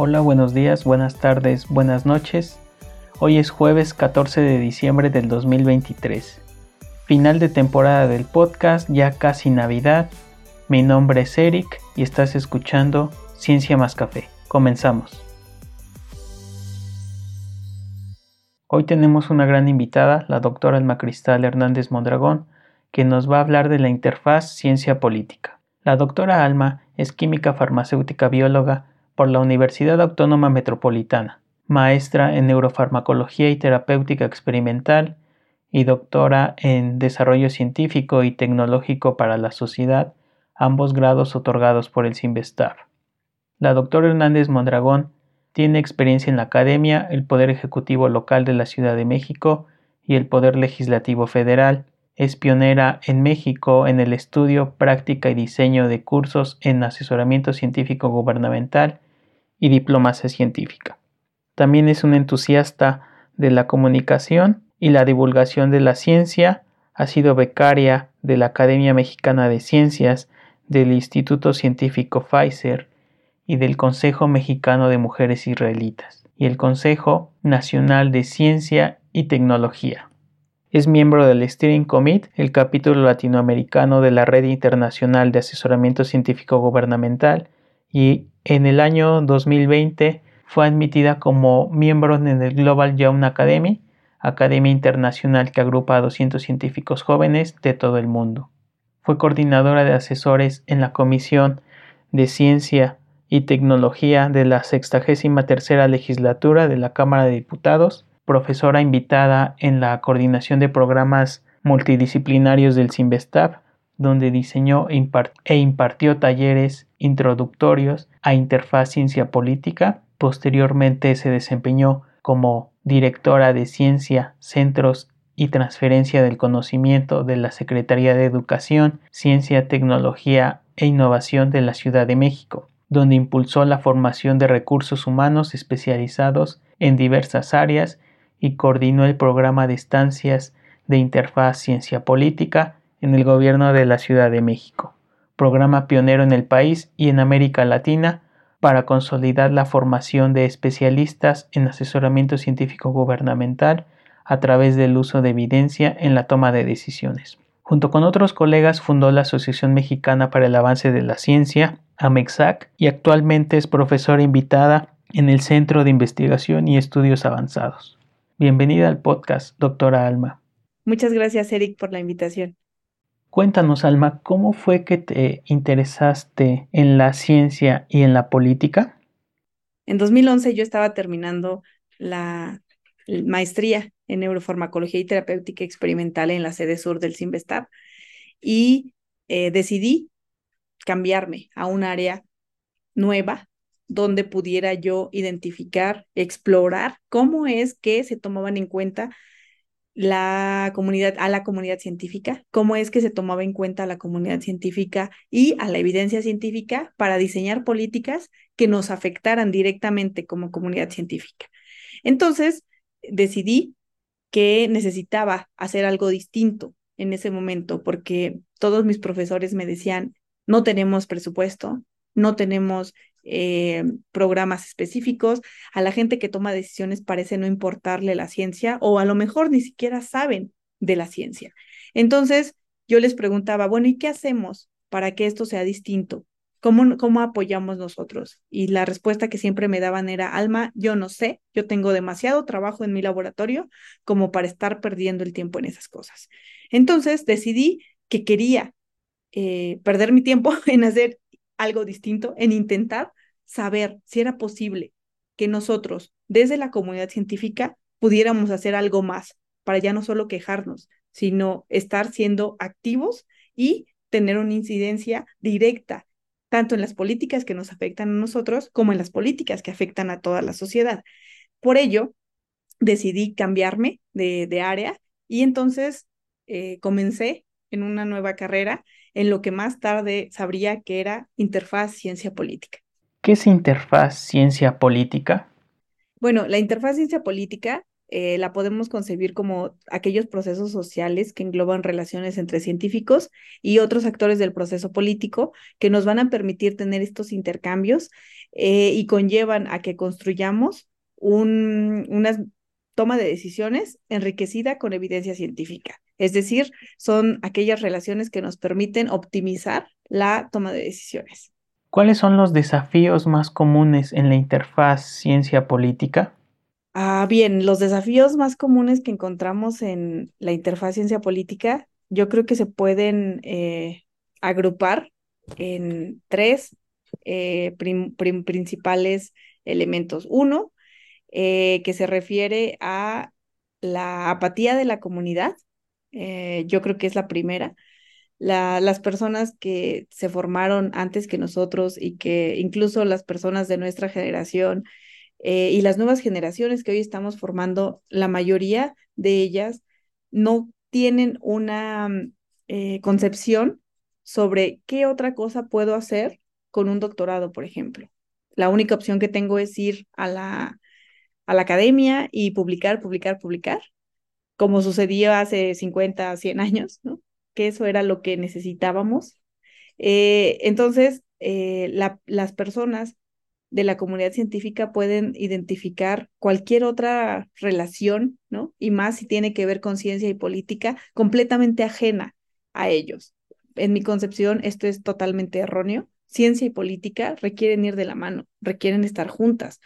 Hola, buenos días, buenas tardes, buenas noches. Hoy es jueves 14 de diciembre del 2023. Final de temporada del podcast, ya casi Navidad. Mi nombre es Eric y estás escuchando Ciencia más Café. Comenzamos. Hoy tenemos una gran invitada, la doctora Alma Cristal Hernández Mondragón, que nos va a hablar de la interfaz ciencia política. La doctora Alma es química farmacéutica bióloga por la Universidad Autónoma Metropolitana, maestra en neurofarmacología y terapéutica experimental y doctora en desarrollo científico y tecnológico para la sociedad, ambos grados otorgados por el CIMBESTAR. La doctora Hernández Mondragón tiene experiencia en la academia, el Poder Ejecutivo Local de la Ciudad de México y el Poder Legislativo Federal. Es pionera en México en el estudio, práctica y diseño de cursos en asesoramiento científico gubernamental y diplomacia científica. También es un entusiasta de la comunicación y la divulgación de la ciencia, ha sido becaria de la Academia Mexicana de Ciencias, del Instituto Científico Pfizer y del Consejo Mexicano de Mujeres Israelitas y el Consejo Nacional de Ciencia y Tecnología. Es miembro del Steering Committee, el capítulo latinoamericano de la Red Internacional de Asesoramiento Científico Gubernamental, y en el año 2020 fue admitida como miembro en el Global Young Academy, academia internacional que agrupa a 200 científicos jóvenes de todo el mundo. Fue coordinadora de asesores en la Comisión de Ciencia y Tecnología de la 63 legislatura de la Cámara de Diputados, profesora invitada en la coordinación de programas multidisciplinarios del CIMBESTAB, donde diseñó e impartió talleres introductorios a interfaz ciencia política. Posteriormente se desempeñó como directora de Ciencia, Centros y Transferencia del Conocimiento de la Secretaría de Educación, Ciencia, Tecnología e Innovación de la Ciudad de México, donde impulsó la formación de recursos humanos especializados en diversas áreas y coordinó el programa de estancias de interfaz ciencia política en el gobierno de la Ciudad de México, programa pionero en el país y en América Latina para consolidar la formación de especialistas en asesoramiento científico gubernamental a través del uso de evidencia en la toma de decisiones. Junto con otros colegas fundó la Asociación Mexicana para el Avance de la Ciencia, AMEXAC, y actualmente es profesora invitada en el Centro de Investigación y Estudios Avanzados. Bienvenida al podcast, doctora Alma. Muchas gracias, Eric, por la invitación. Cuéntanos, Alma, ¿cómo fue que te interesaste en la ciencia y en la política? En 2011 yo estaba terminando la maestría en neurofarmacología y terapéutica experimental en la sede sur del CIMBESTAB y eh, decidí cambiarme a un área nueva donde pudiera yo identificar, explorar cómo es que se tomaban en cuenta la comunidad, a la comunidad científica, cómo es que se tomaba en cuenta a la comunidad científica y a la evidencia científica para diseñar políticas que nos afectaran directamente como comunidad científica. Entonces, decidí que necesitaba hacer algo distinto en ese momento, porque todos mis profesores me decían, no tenemos presupuesto, no tenemos eh, programas específicos, a la gente que toma decisiones parece no importarle la ciencia o a lo mejor ni siquiera saben de la ciencia. Entonces, yo les preguntaba, bueno, ¿y qué hacemos para que esto sea distinto? ¿Cómo, ¿Cómo apoyamos nosotros? Y la respuesta que siempre me daban era, Alma, yo no sé, yo tengo demasiado trabajo en mi laboratorio como para estar perdiendo el tiempo en esas cosas. Entonces decidí que quería eh, perder mi tiempo en hacer algo distinto, en intentar saber si era posible que nosotros, desde la comunidad científica, pudiéramos hacer algo más para ya no solo quejarnos, sino estar siendo activos y tener una incidencia directa, tanto en las políticas que nos afectan a nosotros como en las políticas que afectan a toda la sociedad. Por ello, decidí cambiarme de, área y entonces eh, comencé en una nueva carrera en lo que más tarde sabría que era interfaz ciencia política. ¿Qué es interfaz ciencia política? Bueno, la interfaz ciencia política eh, la podemos concebir como aquellos procesos sociales que engloban relaciones entre científicos y otros actores del proceso político que nos van a permitir tener estos intercambios eh, y conllevan a que construyamos un, una toma de decisiones enriquecida con evidencia científica. Es decir, son aquellas relaciones que nos permiten optimizar la toma de decisiones. ¿Cuáles son los desafíos más comunes en la interfaz ciencia-política? Ah, bien, los desafíos más comunes que encontramos en la interfaz ciencia política, yo creo que se pueden eh, agrupar en tres eh, principales elementos. Uno, eh, que se refiere a la apatía de la comunidad. Yo creo que es la primera. las personas que se formaron antes que nosotros y que incluso las personas de nuestra generación eh, y las nuevas generaciones que hoy estamos formando, la mayoría de ellas no tienen una mm, eh, concepción sobre qué otra cosa puedo hacer con un doctorado, por ejemplo. La única opción que tengo es ir a la, a la academia y publicar, publicar, publicar, como sucedió hace 50, 100 años, ¿no? Que eso era lo que necesitábamos. Eh, entonces, las personas de la comunidad científica pueden identificar cualquier otra relación, ¿no? Y más si tiene que ver con ciencia y política, completamente ajena a ellos. En mi concepción, esto es totalmente erróneo. Ciencia y política requieren ir de la mano, requieren estar juntas.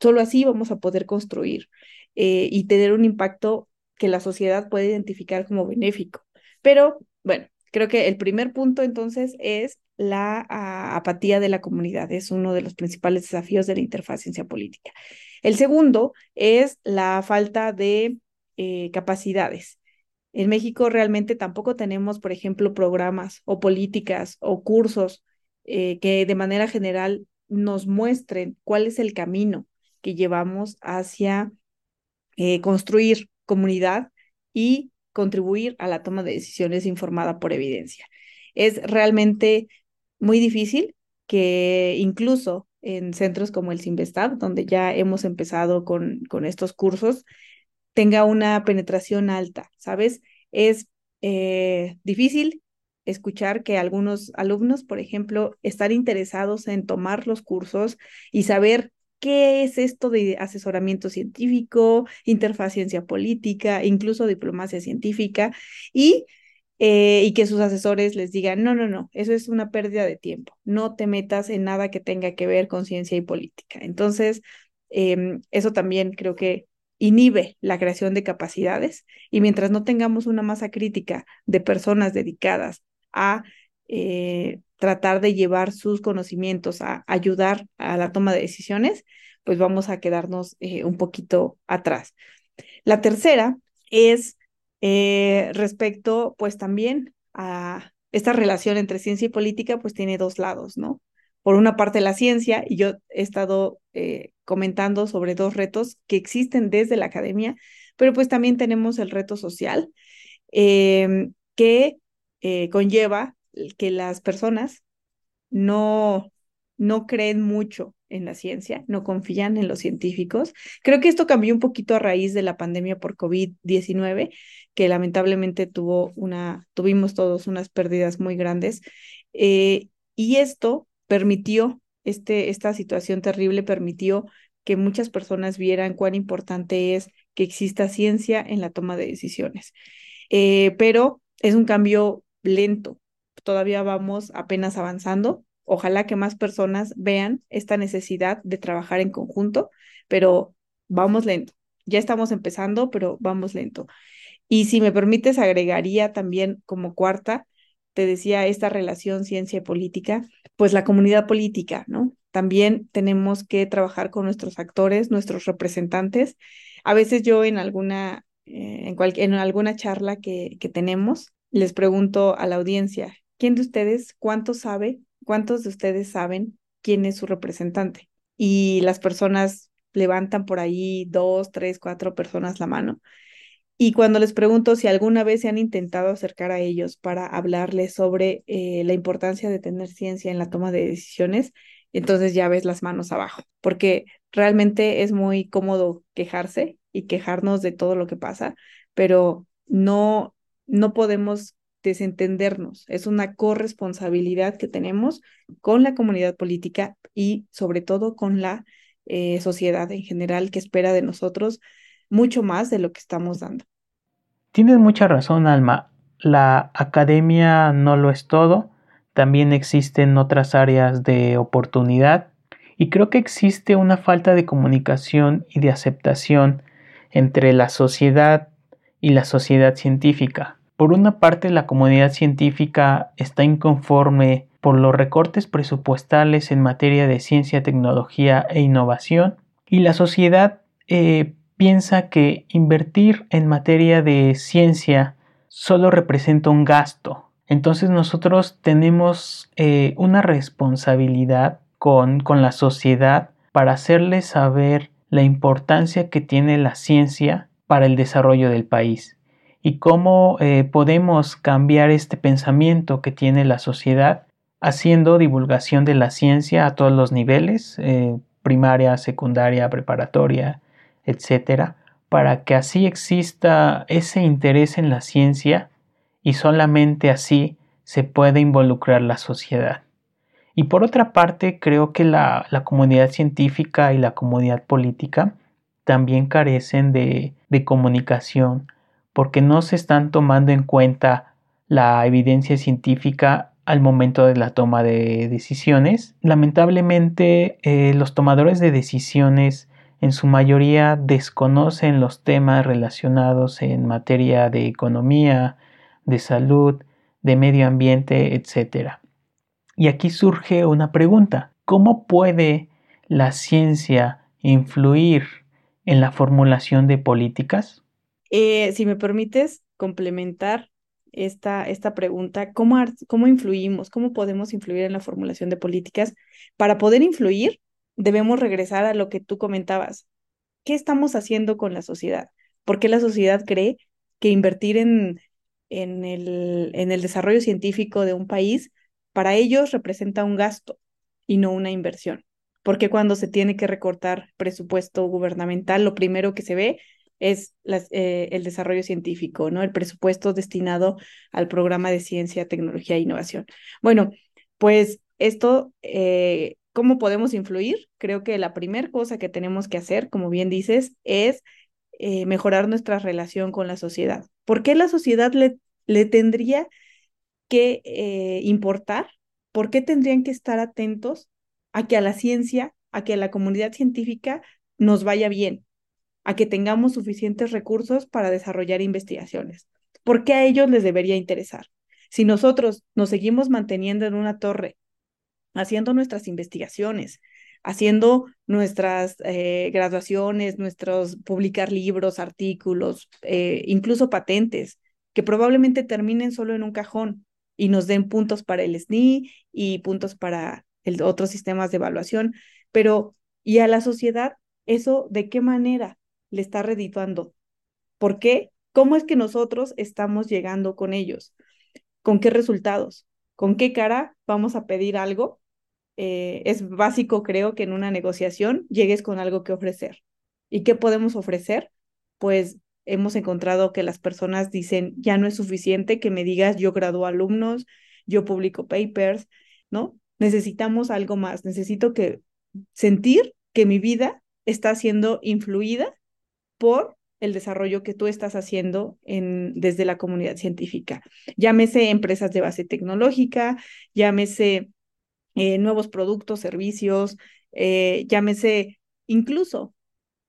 Solo así vamos a poder construir eh, y tener un impacto que la sociedad puede identificar como benéfico. Pero bueno, creo que el primer punto entonces es la ah, apatía de la comunidad. Es uno de los principales desafíos de la interfaz ciencia política. El segundo es la falta de eh, capacidades. En México realmente tampoco tenemos, por ejemplo, programas o políticas o cursos eh, que de manera general nos muestren cuál es el camino que llevamos hacia eh, construir comunidad y contribuir a la toma de decisiones informada por evidencia. Es realmente muy difícil que incluso en centros como el Simvestab, donde ya hemos empezado con, con estos cursos, tenga una penetración alta, ¿sabes? Es eh, difícil escuchar que algunos alumnos, por ejemplo, están interesados en tomar los cursos y saber qué es esto de asesoramiento científico, interfaz ciencia política, incluso diplomacia científica, y eh, y que sus asesores les digan, no, no, no, eso es una pérdida de tiempo, no te metas en nada que tenga que ver con ciencia y política. Entonces, em, eso también creo que inhibe la creación de capacidades y mientras no tengamos una masa crítica de personas dedicadas a eh, tratar de llevar sus conocimientos a ayudar a la toma de decisiones, pues vamos a quedarnos eh, un poquito atrás. La tercera es eh, respecto, pues también a esta relación entre ciencia y política, pues tiene dos lados, ¿no? Por una parte la ciencia, y yo he estado eh, comentando sobre dos retos que existen desde la academia, pero pues también tenemos el reto social em, que conlleva que las personas no, no creen mucho en la ciencia, no confían en los científicos. Creo que esto cambió un poquito a raíz de la pandemia por COVID-19, que lamentablemente tuvo una, tuvimos todos unas pérdidas muy grandes. Eh, y esto permitió, este, esta situación terrible permitió que muchas personas vieran cuán importante es que exista ciencia en la toma de decisiones. Eh, pero es un cambio lento, todavía vamos apenas avanzando, Ojalá que más personas vean esta necesidad de trabajar en conjunto, pero vamos lento. Ya estamos empezando, pero vamos lento. Y si me permites, agregaría también como cuarta, te decía, esta relación ciencia y política, pues la comunidad política, ¿no? También tenemos que trabajar con nuestros actores, nuestros representantes. A veces yo en alguna, eh, en, en alguna charla que, que tenemos, les pregunto a la audiencia, ¿quién de ustedes cuánto sabe ¿cuántos de ustedes saben quién es su representante? Y las personas levantan por ahí dos, tres, cuatro personas la mano. Y cuando les pregunto si alguna vez se han intentado acercar a ellos para hablarles sobre eh, la importancia de tener ciencia en la toma de decisiones, entonces ya ves las manos abajo, porque realmente es muy cómodo quejarse y quejarnos de todo lo que pasa, pero no, no podemos desentendernos. Es una corresponsabilidad que tenemos con la comunidad política y sobre todo con la eh, sociedad en general que espera de nosotros mucho más de lo que estamos dando. Tienes mucha razón, Alma. La academia no lo es todo. También existen otras áreas de oportunidad y creo que existe una falta de comunicación y de aceptación entre la sociedad y la sociedad científica. Por una parte, la comunidad científica está inconforme por los recortes presupuestales en materia de ciencia, tecnología e innovación y la sociedad eh, piensa que invertir en materia de ciencia solo representa un gasto. Entonces nosotros tenemos eh, una responsabilidad con, con la sociedad para hacerles saber la importancia que tiene la ciencia para el desarrollo del país y cómo eh, podemos cambiar este pensamiento que tiene la sociedad haciendo divulgación de la ciencia a todos los niveles, eh, primaria, secundaria, preparatoria, etcétera, para que así exista ese interés en la ciencia y solamente así se puede involucrar la sociedad. Y por otra parte, creo que la, la comunidad científica y la comunidad política también carecen de, de comunicación porque no se están tomando en cuenta la evidencia científica al momento de la toma de decisiones. Lamentablemente, eh, los tomadores de decisiones en su mayoría desconocen los temas relacionados en materia de economía, de salud, de medio ambiente, etc. Y aquí surge una pregunta. ¿Cómo puede la ciencia influir en la formulación de políticas? Eh, si me permites complementar esta, esta pregunta, ¿cómo, ¿cómo influimos? ¿Cómo podemos influir en la formulación de políticas? Para poder influir, debemos regresar a lo que tú comentabas. ¿Qué estamos haciendo con la sociedad? ¿Por qué la sociedad cree que invertir en, en, el, en el desarrollo científico de un país para ellos representa un gasto y no una inversión? Porque cuando se tiene que recortar presupuesto gubernamental, lo primero que se ve es eh, el desarrollo científico, ¿no? El presupuesto destinado al programa de ciencia, tecnología e innovación. Bueno, pues esto, eh, ¿cómo podemos influir? Creo que la primera cosa que tenemos que hacer, como bien dices, es eh, mejorar nuestra relación con la sociedad. ¿Por qué la sociedad le, le tendría que importar? ¿Por qué tendrían que estar atentos a que a la ciencia, a que a la comunidad científica nos vaya bien? A que tengamos suficientes recursos para desarrollar investigaciones. ¿Por qué a ellos les debería interesar? Si nosotros nos seguimos manteniendo en una torre, haciendo nuestras investigaciones, haciendo nuestras eh, graduaciones, nuestros publicar libros, artículos, eh, incluso patentes, que probablemente terminen solo en un cajón y nos den puntos para el SNI y puntos para el, otros sistemas de evaluación, pero ¿y a la sociedad eso de qué manera le está redituando. ¿Por qué? ¿Cómo es que nosotros estamos llegando con ellos? ¿Con qué resultados? ¿Con qué cara vamos a pedir algo? Eh, es básico, creo, que en una negociación llegues con algo que ofrecer. ¿Y qué podemos ofrecer? Pues hemos encontrado que las personas dicen, ya no es suficiente que me digas, yo gradúo alumnos, yo publico papers, ¿no? Necesitamos algo más, necesito que sentir que mi vida está siendo influida por el desarrollo que tú estás haciendo en, desde la comunidad científica. Llámese empresas de base tecnológica, llámese eh, nuevos productos, servicios, eh, llámese incluso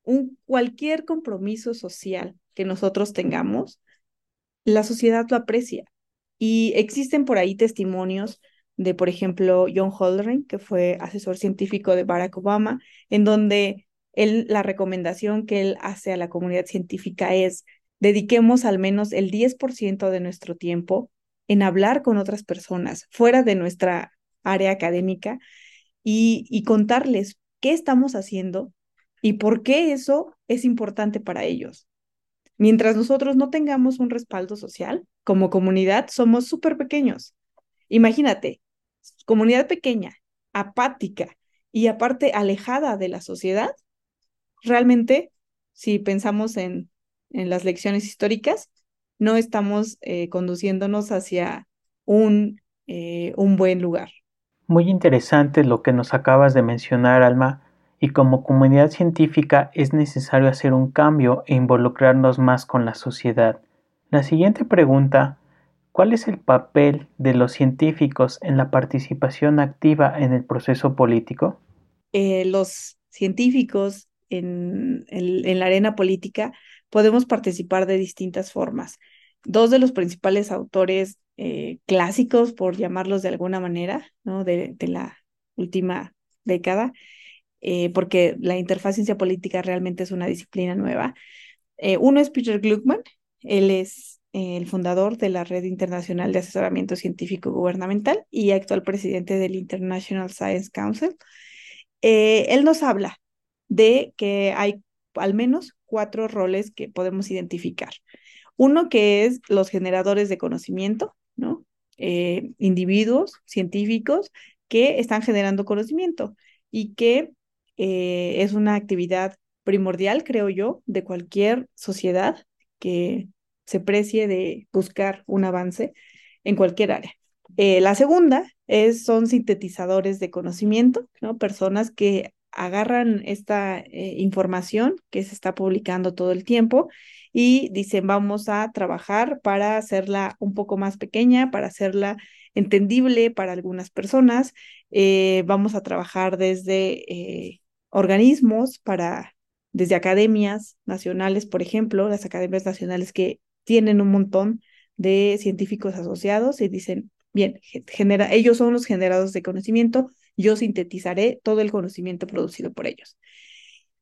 un, cualquier compromiso social que nosotros tengamos, la sociedad lo aprecia. Y existen por ahí testimonios de, por ejemplo, John Holdren, que fue asesor científico de Barack Obama, en donde la recomendación que él hace a la comunidad científica es dediquemos al menos el 10% de nuestro tiempo en hablar con otras personas fuera de nuestra área académica y, y contarles qué estamos haciendo y por qué eso es importante para ellos. Mientras nosotros no tengamos un respaldo social, como comunidad somos súper pequeños. Imagínate, comunidad pequeña, apática y aparte alejada de la sociedad, realmente si pensamos en, en las lecciones históricas, no estamos eh, conduciéndonos hacia un, eh, un buen lugar. Muy interesante lo que nos acabas de mencionar, Alma, y como comunidad científica es necesario hacer un cambio e involucrarnos más con la sociedad. La siguiente pregunta, ¿cuál es el papel de los científicos en la participación activa en el proceso político? Eh, los científicos en, en, la arena política podemos participar de distintas formas. Dos de los principales autores eh, clásicos, por llamarlos de alguna manera, ¿no? de, de la última década, eh, porque la interfaz ciencia política realmente es una disciplina nueva. Eh, uno es Peter Gluckman, él es el fundador de la Red Internacional de Asesoramiento Científico Gubernamental y actual presidente del International Science Council. él nos habla de que hay al menos cuatro roles que podemos identificar. Uno que es los generadores de conocimiento, ¿no? individuos científicos que están generando conocimiento y que eh, es una actividad primordial, creo yo, de cualquier sociedad que se precie de buscar un avance en cualquier área. Eh, la segunda es, son sintetizadores de conocimiento, ¿no? Personas que agarran esta eh, información que se está publicando todo el tiempo y dicen vamos a trabajar para hacerla un poco más pequeña, para hacerla entendible para algunas personas. vamos a trabajar desde organismos para, desde academias nacionales, por ejemplo, las academias nacionales que tienen un montón de científicos asociados y dicen, bien, genera, ellos son los generados de conocimiento, yo sintetizaré todo el conocimiento producido por ellos.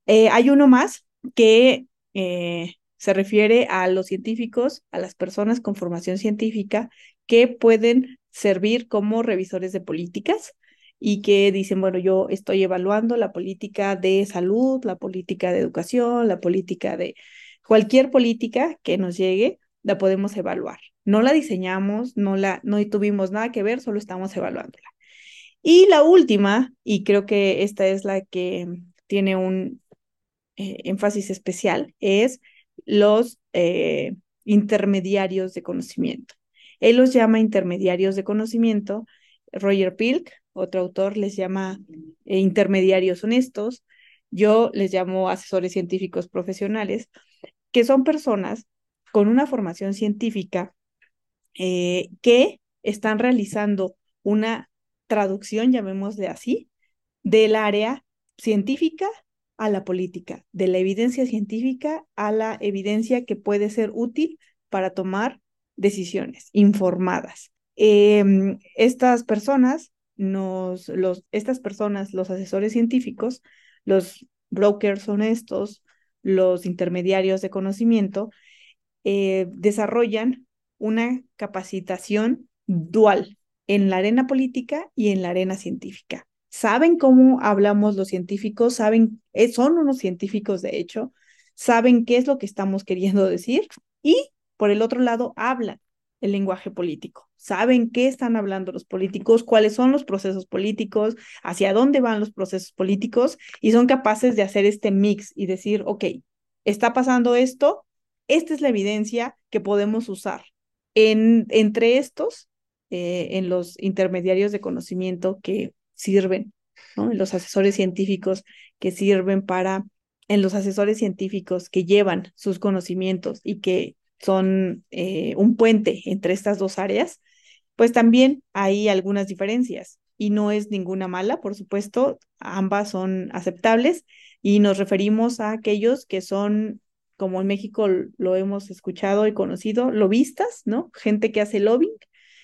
Eh, hay uno más que eh, se refiere a los científicos, a las personas con formación científica que pueden servir como revisores de políticas y que dicen, bueno, yo estoy evaluando la política de salud, la política de educación, la política de cualquier política que nos llegue, la podemos evaluar. No la diseñamos, no la no tuvimos nada que ver, solo estamos evaluándola. Y la última, y creo que esta es la que tiene un eh, énfasis especial, es los eh, intermediarios de conocimiento. Él los llama intermediarios de conocimiento. Roger Pilk otro autor les llama eh, intermediarios honestos, yo les llamo asesores científicos profesionales, que son personas con una formación científica que están realizando una traducción, llamémosle así, del área científica a la política, de la evidencia científica a la evidencia que puede ser útil para tomar decisiones informadas. Em, estas personas nos, los, estas personas, los asesores científicos, los brokers honestos, los intermediarios de conocimiento, eh, desarrollan una capacitación dual en la arena política y en la arena científica. Saben cómo hablamos los científicos, saben, eh, son unos científicos de hecho, saben qué es lo que estamos queriendo decir y por el otro lado hablan el lenguaje político. Saben qué están hablando los políticos, cuáles son los procesos políticos, hacia dónde van los procesos políticos y son capaces de hacer este mix y decir, ok, está pasando esto, esta es la evidencia que podemos usar. En, entre estos, eh, en los intermediarios de conocimiento que sirven, ¿no? en los asesores científicos que sirven para, en los asesores científicos que llevan sus conocimientos y que son eh, un puente entre estas dos áreas, pues también hay algunas diferencias y no es ninguna mala, por supuesto, ambas son aceptables y nos referimos a aquellos que son, como en México lo hemos escuchado y conocido, lobistas, ¿no? Gente que hace lobbying,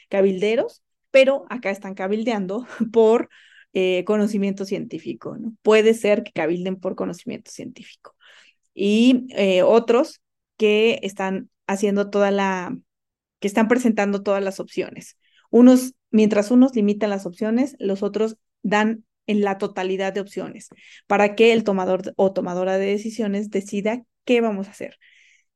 cabilderos, pero acá están cabildeando por eh, conocimiento científico. Puede ser que cabilden por conocimiento científico. Y eh, otros que están haciendo toda la, que están presentando todas las opciones. Unos, mientras unos limitan las opciones, los otros dan en la totalidad de opciones para que el tomador o tomadora de decisiones decida qué vamos a hacer.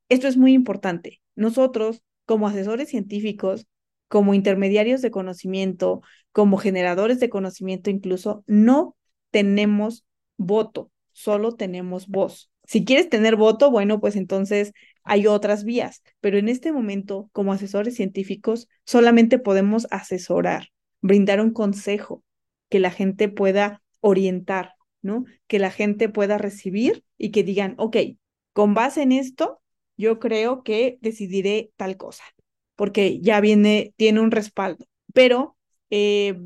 Esto es muy importante. Nosotros, como asesores científicos, como intermediarios de conocimiento, como generadores de conocimiento incluso, no tenemos voto, solo tenemos voz. Si quieres tener voto, bueno, pues entonces hay otras vías, pero en este momento, como asesores científicos, solamente podemos asesorar, brindar un consejo que la gente pueda orientar, ¿no? Que la gente pueda recibir y que digan, ok, con base en esto, yo creo que decidiré tal cosa, porque ya viene, tiene un respaldo. Pero eh,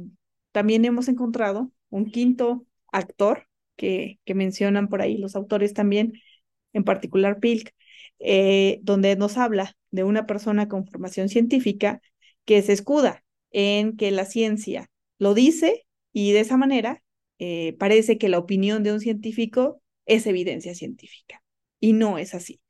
también hemos encontrado un quinto actor que, mencionan por ahí los autores también, en particular Pilk, eh, donde nos habla de una persona con formación científica que se escuda en que la ciencia lo dice y de esa manera eh, parece que la opinión de un científico es evidencia científica. Y no es así.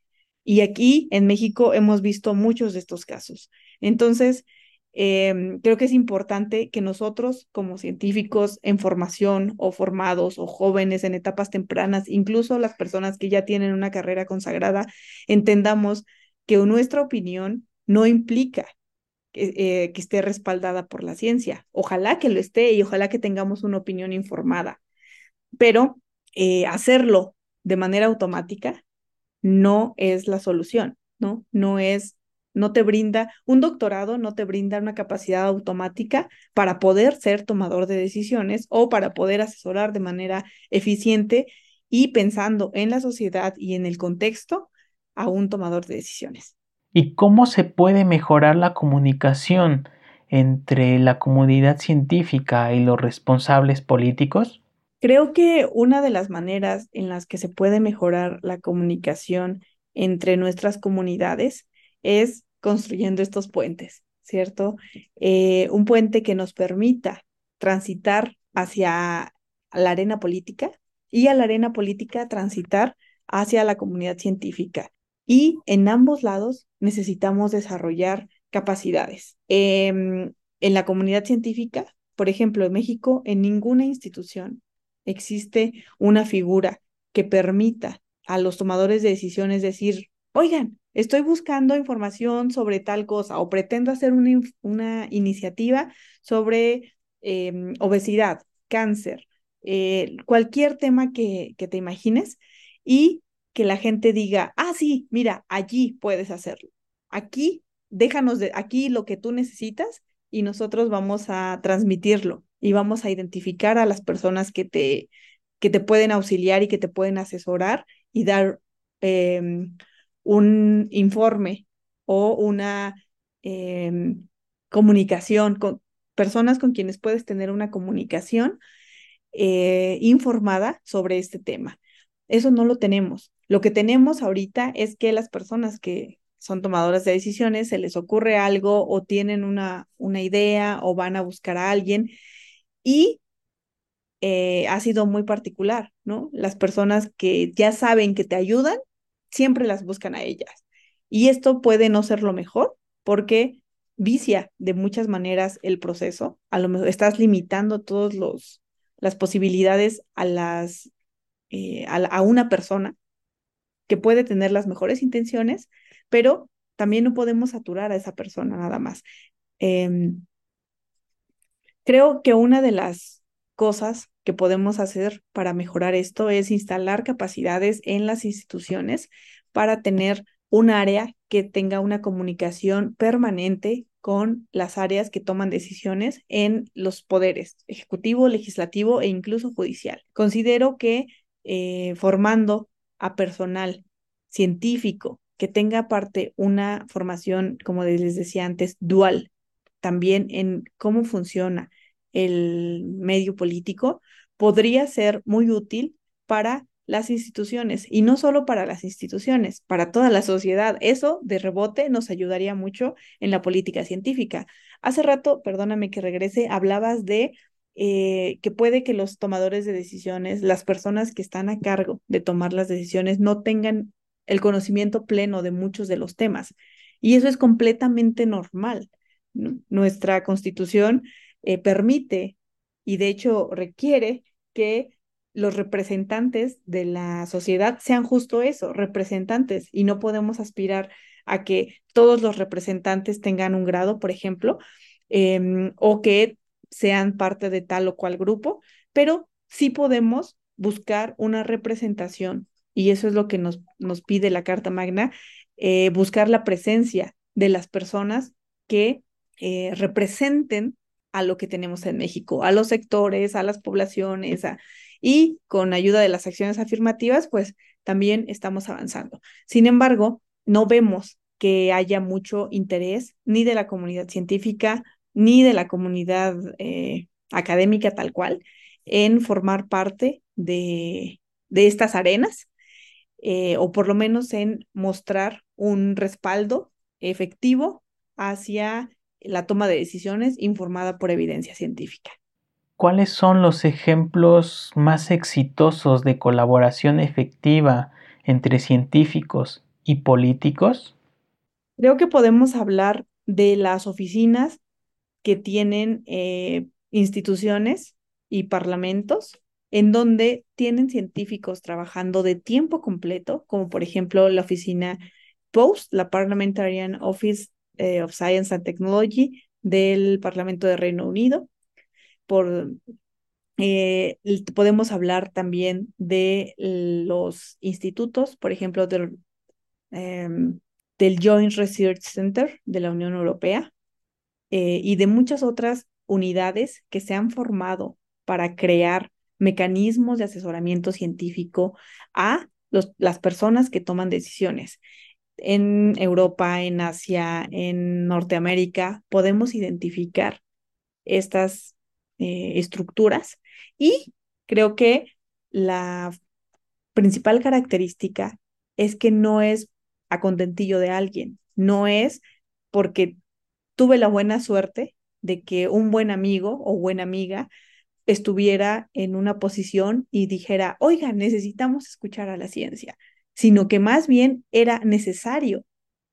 Y aquí en México hemos visto muchos de estos casos. Entonces, em, creo que es importante que nosotros como científicos en formación o formados o jóvenes en etapas tempranas, incluso las personas que ya tienen una carrera consagrada, entendamos que nuestra opinión no implica eh, que, esté respaldada por la ciencia. Ojalá que lo esté y ojalá que tengamos una opinión informada, pero eh, hacerlo de manera automática no es la solución, ¿no? No es, no te brinda, un doctorado no te brinda una capacidad automática para poder ser tomador de decisiones o para poder asesorar de manera eficiente y pensando en la sociedad y en el contexto a un tomador de decisiones y cómo se puede mejorar la comunicación entre la comunidad científica y los responsables políticos? Creo que una de las maneras en las que se puede mejorar la comunicación entre nuestras comunidades es construyendo estos puentes, ¿cierto? Eh, un puente que nos permita transitar hacia la arena política y a la arena política transitar hacia la comunidad científica. Y en ambos lados necesitamos desarrollar capacidades. Em, en la comunidad científica, por ejemplo, en México, en ninguna institución existe una figura que permita a los tomadores de decisiones decir, oigan, estoy buscando información sobre tal cosa o pretendo hacer una, una iniciativa sobre em, obesidad, cáncer, eh, cualquier tema que, que te imagines y que la gente diga, ah, sí, mira, allí puedes hacerlo. Aquí, déjanos de aquí lo que tú necesitas y nosotros vamos a transmitirlo y vamos a identificar a las personas que te, que te pueden auxiliar y que te pueden asesorar y dar em, un informe o una em, comunicación con personas con quienes puedes tener una comunicación eh, informada sobre este tema. Eso no lo tenemos. Lo que tenemos ahorita es que las personas que son tomadoras de decisiones se les ocurre algo o tienen una, una idea o van a buscar a alguien y eh, ha sido muy particular, ¿no? Las personas que ya saben que te ayudan, siempre las buscan a ellas. Y esto puede no ser lo mejor porque vicia de muchas maneras el proceso. A lo mejor estás limitando todas las posibilidades a, las, eh, a una persona que puede tener las mejores intenciones, pero también no podemos saturar a esa persona nada más. Em, creo que una de las cosas que podemos hacer para mejorar esto es instalar capacidades en las instituciones para tener un área que tenga una comunicación permanente con las áreas que toman decisiones en los poderes ejecutivo, legislativo e incluso judicial. Considero que eh, formando a personal científico que tenga aparte una formación, como les decía antes, dual, también en cómo funciona el medio político, podría ser muy útil para las instituciones y no solo para las instituciones, para toda la sociedad. Eso de rebote nos ayudaría mucho en la política científica. Hace rato, perdóname que regrese, hablabas de eh, que puede que los tomadores de decisiones, las personas que están a cargo de tomar las decisiones, no tengan el conocimiento pleno de muchos de los temas. Y eso es completamente normal. Nuestra constitución eh, permite y de hecho requiere que los representantes de la sociedad sean justo eso, representantes, y no podemos aspirar a que todos los representantes tengan un grado, por ejemplo, em, o que sean parte de tal o cual grupo, pero sí podemos buscar una representación y eso es lo que nos, nos pide la Carta Magna, eh, buscar la presencia de las personas que eh, representen a lo que tenemos en México, a los sectores, a las poblaciones, y con ayuda de las acciones afirmativas, pues también estamos avanzando. Sin embargo, no vemos que haya mucho interés ni de la comunidad científica ni de la comunidad eh, académica tal cual en formar parte de, estas arenas eh, o por lo menos en mostrar un respaldo efectivo hacia la toma de decisiones informada por evidencia científica. ¿Cuáles son los ejemplos más exitosos de colaboración efectiva entre científicos y políticos? Creo que podemos hablar de las oficinas que tienen eh, instituciones y parlamentos en donde tienen científicos trabajando de tiempo completo, como por ejemplo la oficina POST, la Parliamentarian Office of Science and Technology del Parlamento de Reino Unido. Por, eh, podemos hablar también de los institutos, por ejemplo, del, em, del Joint Research Center de la Unión Europea eh, y de muchas otras unidades que se han formado para crear mecanismos de asesoramiento científico a las personas que toman decisiones. En Europa, en Asia, en Norteamérica, podemos identificar estas eh, estructuras. Y creo que la principal característica es que no es a contentillo de alguien, no es porque tuve la buena suerte de que un buen amigo o buena amiga estuviera en una posición y dijera, oiga, necesitamos escuchar a la ciencia, sino que más bien era necesario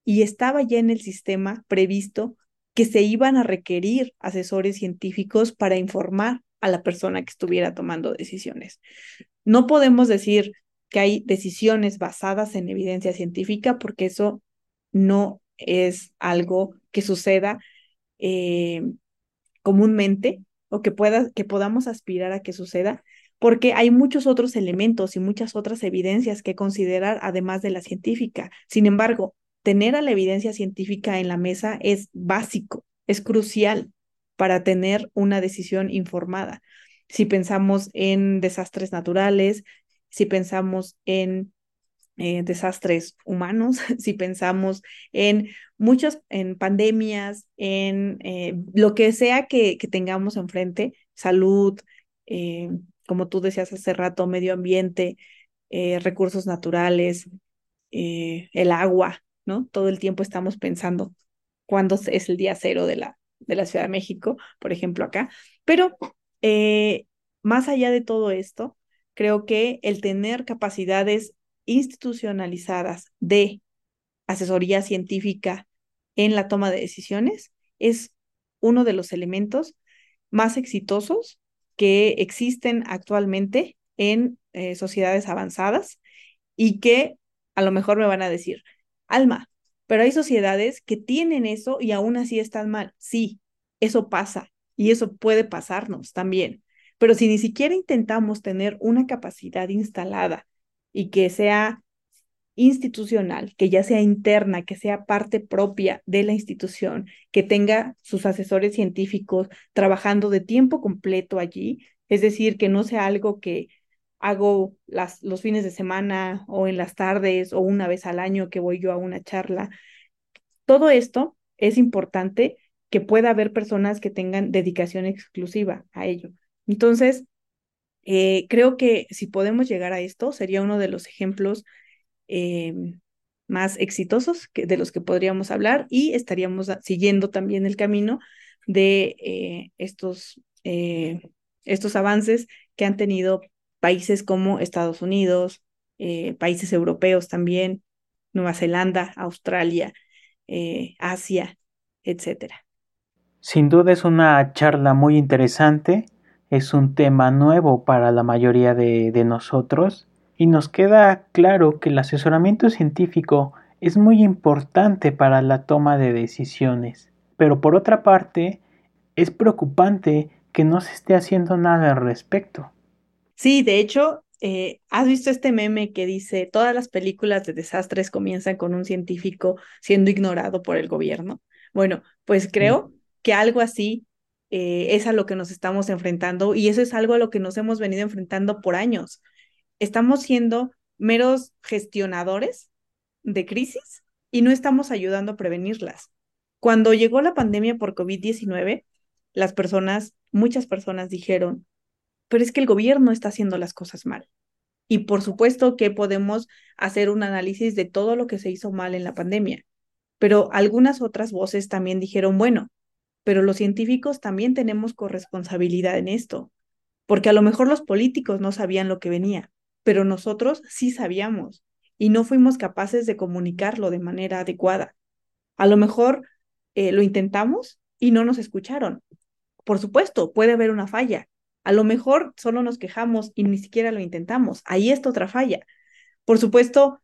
y estaba ya en el sistema previsto que se iban a requerir asesores científicos para informar a la persona que estuviera tomando decisiones. No podemos decir que hay decisiones basadas en evidencia científica porque eso no es algo que suceda eh, comúnmente o que, pueda, que podamos aspirar a que suceda, porque hay muchos otros elementos y muchas otras evidencias que considerar además de la científica. Sin embargo, tener a la evidencia científica en la mesa es básico, es crucial para tener una decisión informada. Si pensamos en desastres naturales, si pensamos en eh, desastres humanos, si pensamos en muchas, en pandemias, en eh, lo que sea que, que, tengamos enfrente, salud, eh, como tú decías hace rato, medio ambiente, recursos naturales, el agua, ¿no? Todo el tiempo estamos pensando cuándo es el día cero de la, de la Ciudad de México, por ejemplo, acá. Pero más allá de todo esto, creo que el tener capacidades institucionalizadas de asesoría científica en la toma de decisiones es uno de los elementos más exitosos que existen actualmente en eh, sociedades avanzadas y que a lo mejor me van a decir, Alma, pero hay sociedades que tienen eso y aún así están mal. Sí, eso pasa y eso puede pasarnos también. Pero si ni siquiera intentamos tener una capacidad instalada y que sea institucional, que ya sea interna, que sea parte propia de la institución, que tenga sus asesores científicos trabajando de tiempo completo allí, es decir, que no sea algo que hago las, los fines de semana o en las tardes o una vez al año que voy yo a una charla. Todo esto es importante que pueda haber personas que tengan dedicación exclusiva a ello. Entonces, eh, creo que si podemos llegar a esto, sería uno de los ejemplos eh, más exitosos que, de los que podríamos hablar y estaríamos siguiendo también el camino de eh, estos, estos avances que han tenido países como Estados Unidos, países europeos también, Nueva Zelanda, Australia, Asia, etcétera. Sin duda es una charla muy interesante es un tema nuevo para la mayoría de, nosotros y nos queda claro que el asesoramiento científico es muy importante para la toma de decisiones. Pero por otra parte, es preocupante que no se esté haciendo nada al respecto. Sí, de hecho, eh, ¿has visto este meme que dice, todas las películas de desastres comienzan con un científico siendo ignorado por el gobierno? Bueno, pues creo que algo así eh, es a lo que nos estamos enfrentando y eso es algo a lo que nos hemos venido enfrentando por años. Estamos siendo meros gestionadores de crisis y no estamos ayudando a prevenirlas. Cuando llegó la pandemia por COVID-19, las personas, muchas personas dijeron, pero es que el gobierno está haciendo las cosas mal. Y por supuesto que podemos hacer un análisis de todo lo que se hizo mal en la pandemia, pero algunas otras voces también dijeron, bueno, pero los científicos también tenemos corresponsabilidad en esto, porque a lo mejor los políticos no sabían lo que venía, pero nosotros sí sabíamos y no fuimos capaces de comunicarlo de manera adecuada. A lo mejor eh, lo intentamos y no nos escucharon. Por supuesto, puede haber una falla, a lo mejor solo nos quejamos y ni siquiera lo intentamos. Ahí está otra falla. Por supuesto,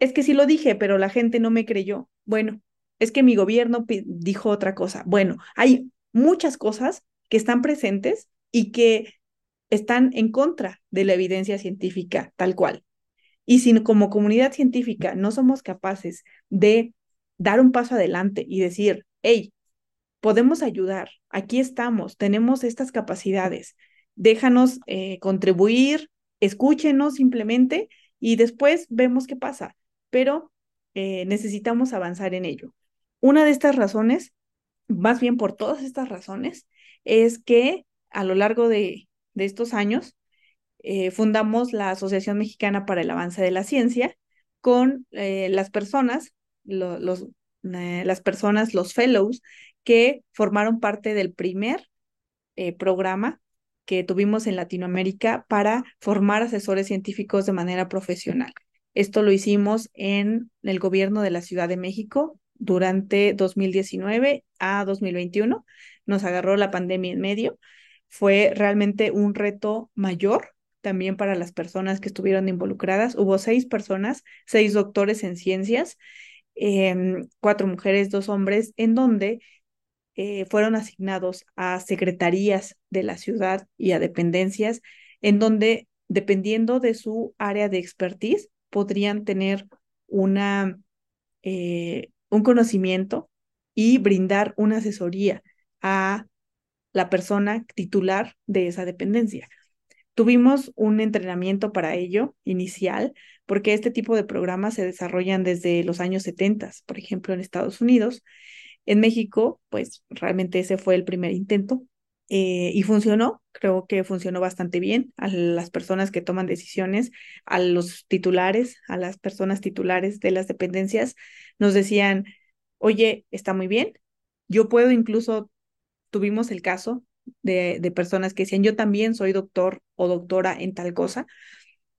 es que sí lo dije, pero la gente no me creyó. Bueno, es que mi gobierno dijo otra cosa. Bueno, hay muchas cosas que están presentes y que están en contra de la evidencia científica tal cual. Y si como comunidad científica no somos capaces de dar un paso adelante y decir, hey, podemos ayudar, aquí estamos, tenemos estas capacidades, déjanos eh, contribuir, escúchenos simplemente y después vemos qué pasa, pero eh, necesitamos avanzar en ello. Una de estas razones, más bien por todas estas razones, es que a lo largo de, estos años eh, fundamos la Asociación Mexicana para el Avance de la Ciencia con las personas, los, las personas, los fellows, que formaron parte del primer programa que tuvimos en Latinoamérica para formar asesores científicos de manera profesional. Esto lo hicimos en el gobierno de la Ciudad de México durante 2019 a 2021. Nos agarró la pandemia en medio. Fue realmente un reto mayor también para las personas que estuvieron involucradas. Hubo seis personas, seis doctores en ciencias, em, cuatro mujeres, dos hombres, en donde eh, fueron asignados a secretarías de la ciudad y a dependencias, en donde, dependiendo de su área de expertise, podrían tener una, eh, un conocimiento y brindar una asesoría a la persona titular de esa dependencia. Tuvimos un entrenamiento para ello inicial, porque este tipo de programas se desarrollan desde los años 70, por ejemplo, en Estados Unidos, en México, pues realmente ese fue el primer intento eh, y funcionó, creo que funcionó bastante bien a las personas que toman decisiones, a los titulares, a las personas titulares de las dependencias, nos decían, oye, está muy bien, yo puedo incluso, tuvimos el caso de, personas que decían, yo también soy doctor o doctora en tal cosa,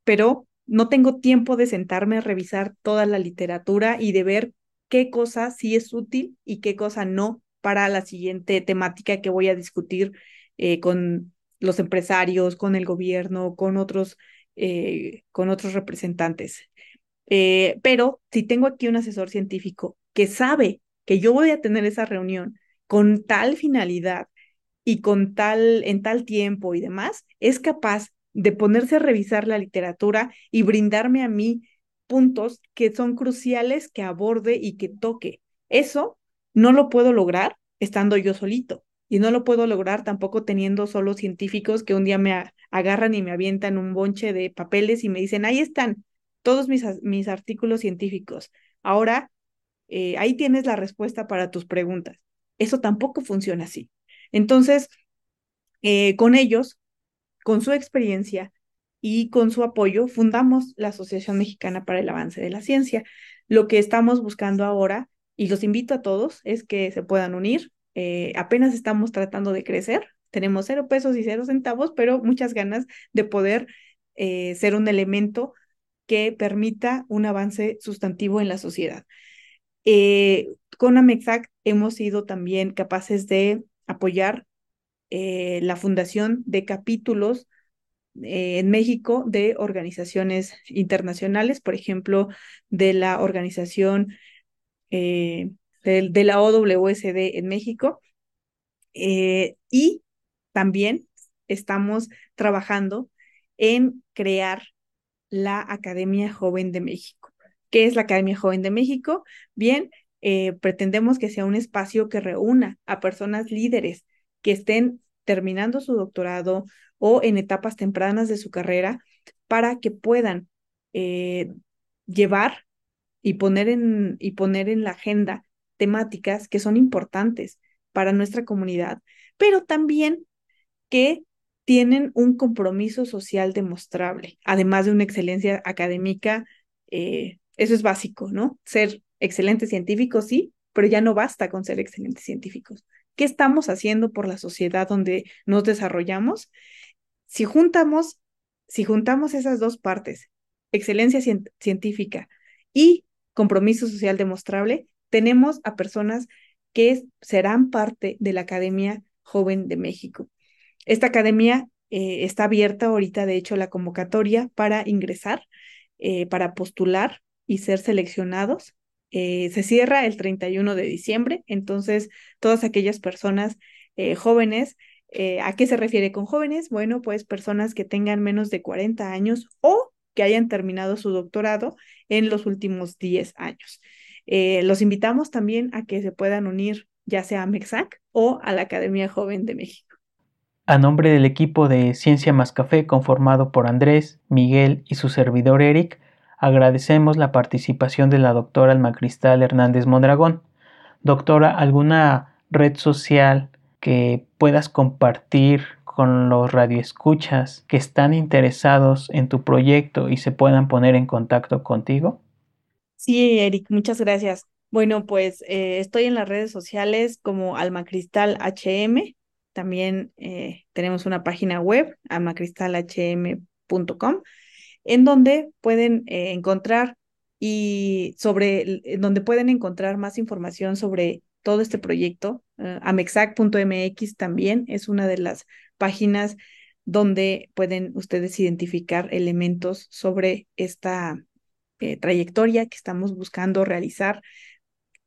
pero no tengo tiempo de sentarme a revisar toda la literatura y de ver qué cosa sí es útil y qué cosa no para la siguiente temática que voy a discutir eh, con los empresarios, con el gobierno, con otros, eh, con otros representantes. Eh, pero si tengo aquí un asesor científico que sabe que yo voy a tener esa reunión con tal finalidad y con tal, en tal tiempo y demás, es capaz de ponerse a revisar la literatura y brindarme a mí puntos que son cruciales que aborde y que toque. Eso no lo puedo lograr estando yo solito y no lo puedo lograr tampoco teniendo solo científicos que un día me agarran y me avientan un bonche de papeles y me dicen, ahí están todos mis, mis artículos científicos. Ahora, eh, ahí tienes la respuesta para tus preguntas. Eso tampoco funciona así. Entonces, eh, con ellos, con su experiencia, y con su apoyo fundamos la Asociación Mexicana para el Avance de la Ciencia. Lo que estamos buscando ahora, y los invito a todos, es que se puedan unir. Eh, apenas estamos tratando de crecer, tenemos cero pesos y cero centavos, pero muchas ganas de poder eh, ser un elemento que permita un avance sustantivo en la sociedad. Eh, con Amexac hemos sido también capaces de apoyar la fundación de capítulos eh, en México de organizaciones internacionales, por ejemplo, de la organización eh, de, la OWSD en México. Eh, y también estamos trabajando en crear la Academia Joven de México. ¿Qué es la Academia Joven de México? Bien, eh, pretendemos que sea un espacio que reúna a personas líderes que estén terminando su doctorado o en etapas tempranas de su carrera para que puedan eh, llevar y poner, en, y poner en la agenda temáticas que son importantes para nuestra comunidad, pero también que tienen un compromiso social demostrable, además de una excelencia académica. Eh, eso es básico, ¿no? Ser excelentes científicos, sí, pero ya no basta con ser excelentes científicos. ¿Qué estamos haciendo por la sociedad donde nos desarrollamos? Si juntamos, si juntamos esas dos partes, excelencia científica y compromiso social demostrable, tenemos a personas que serán parte de la Academia Joven de México. Esta academia eh, está abierta ahorita, de hecho, la convocatoria para ingresar, eh, para postular y ser seleccionados. Eh, se cierra el 31 de diciembre, entonces todas aquellas personas jóvenes, ¿a qué se refiere con jóvenes? Bueno, pues personas que tengan menos de 40 años o que hayan terminado su doctorado en los últimos 10 años. los invitamos también a que se puedan unir ya sea a MEXAC o a la Academia Joven de México. A nombre del equipo de Ciencia Más Café conformado por Andrés, Miguel y su servidor Eric, agradecemos la participación de la doctora Alma Cristal Hernández Mondragón. Doctora, ¿alguna red social que puedas compartir con los radioescuchas que están interesados en tu proyecto y se puedan poner en contacto contigo? Sí, Eric, muchas gracias. Bueno, pues eh, estoy en las redes sociales como Alma Cristal HM también eh, tenemos una página web, amacristalhm.com, en donde pueden eh, encontrar y sobre, donde pueden encontrar más información sobre todo este proyecto. Uh, amexac.mx también es una de las páginas donde pueden ustedes identificar elementos sobre esta trayectoria que estamos buscando realizar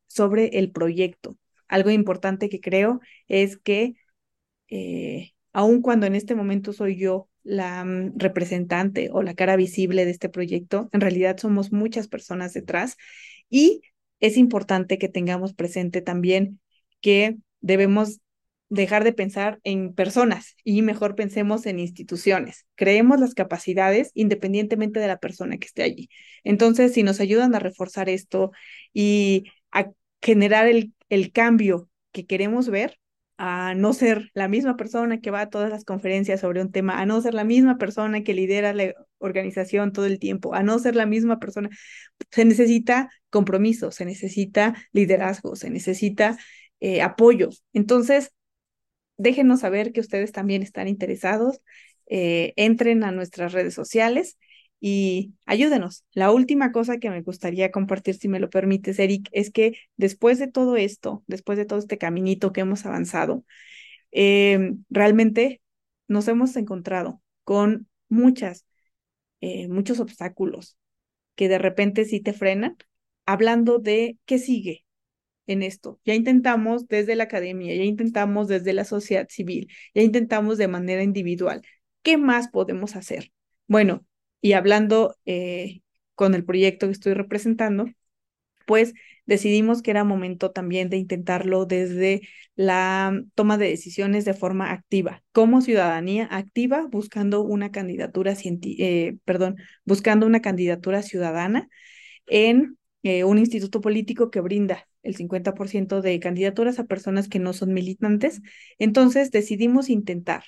sobre el proyecto. Algo importante que creo es que eh, aun cuando en este momento soy yo la mm, representante o la cara visible de este proyecto, en realidad somos muchas personas detrás y es importante que tengamos presente también que debemos dejar de pensar en personas y mejor pensemos en instituciones. Creemos las capacidades independientemente de la persona que esté allí. Entonces, si nos ayudan a reforzar esto y a generar el, el cambio que queremos ver, a no ser la misma persona que va a todas las conferencias sobre un tema, a no ser la misma persona que lidera la organización todo el tiempo, a no ser la misma persona. Se necesita compromiso, se necesita liderazgo, se necesita eh, apoyo. Entonces, déjenos saber que ustedes también están interesados. Eh, entren a nuestras redes sociales y ayúdenos. La última cosa que me gustaría compartir, si me lo permites, Eric, es que después de todo esto, después de todo este caminito que hemos avanzado, em, realmente nos hemos encontrado con muchas, eh, muchos obstáculos que de repente sí te frenan, hablando de qué sigue en esto. Ya intentamos desde la academia, ya intentamos desde la sociedad civil, ya intentamos de manera individual. ¿Qué más podemos hacer? Bueno, y hablando eh, con el proyecto que estoy representando, pues decidimos que era momento también de intentarlo desde la toma de decisiones de forma activa, como ciudadanía activa, buscando una candidatura, eh, perdón, buscando una candidatura ciudadana en eh, un instituto político que brinda el 50% de candidaturas a personas que no son militantes. Entonces decidimos intentar,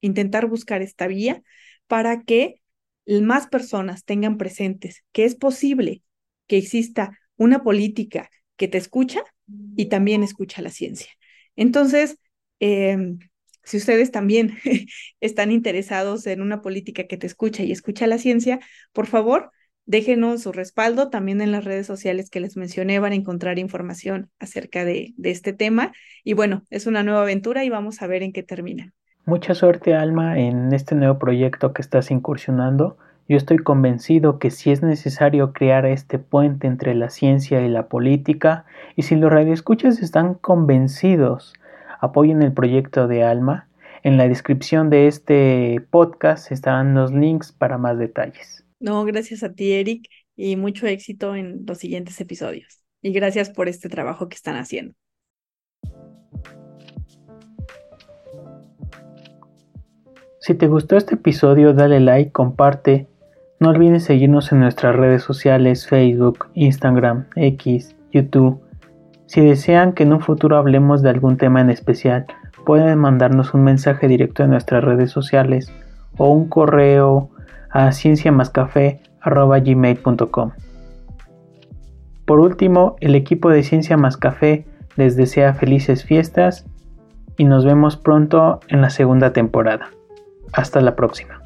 intentar buscar esta vía para que más personas tengan presentes que es posible que exista una política que te escucha y también escucha la ciencia. Entonces, em, si ustedes también están interesados en una política que te escucha y escucha la ciencia, por favor, déjenos su respaldo. También en las redes sociales que les mencioné van a encontrar información acerca de, de este tema. Y bueno, es una nueva aventura y vamos a ver en qué termina. Mucha suerte Alma en este nuevo proyecto que estás incursionando. Yo estoy convencido que si es necesario crear este puente entre la ciencia y la política, y si los radioescuchas están convencidos, apoyen el proyecto de Alma. En la descripción de este podcast estarán los links para más detalles. No, gracias a ti, Eric, y mucho éxito en los siguientes episodios. Y gracias por este trabajo que están haciendo. Si te gustó este episodio, dale like, comparte. No olvides seguirnos en nuestras redes sociales, Facebook, Instagram, X, YouTube. Si desean que en un futuro hablemos de algún tema en especial, pueden mandarnos un mensaje directo en nuestras redes sociales o un correo a cienciamascafé.gmail.com. Por último, el equipo de Ciencia Más Café les desea felices fiestas y nos vemos pronto en la segunda temporada. Hasta la próxima.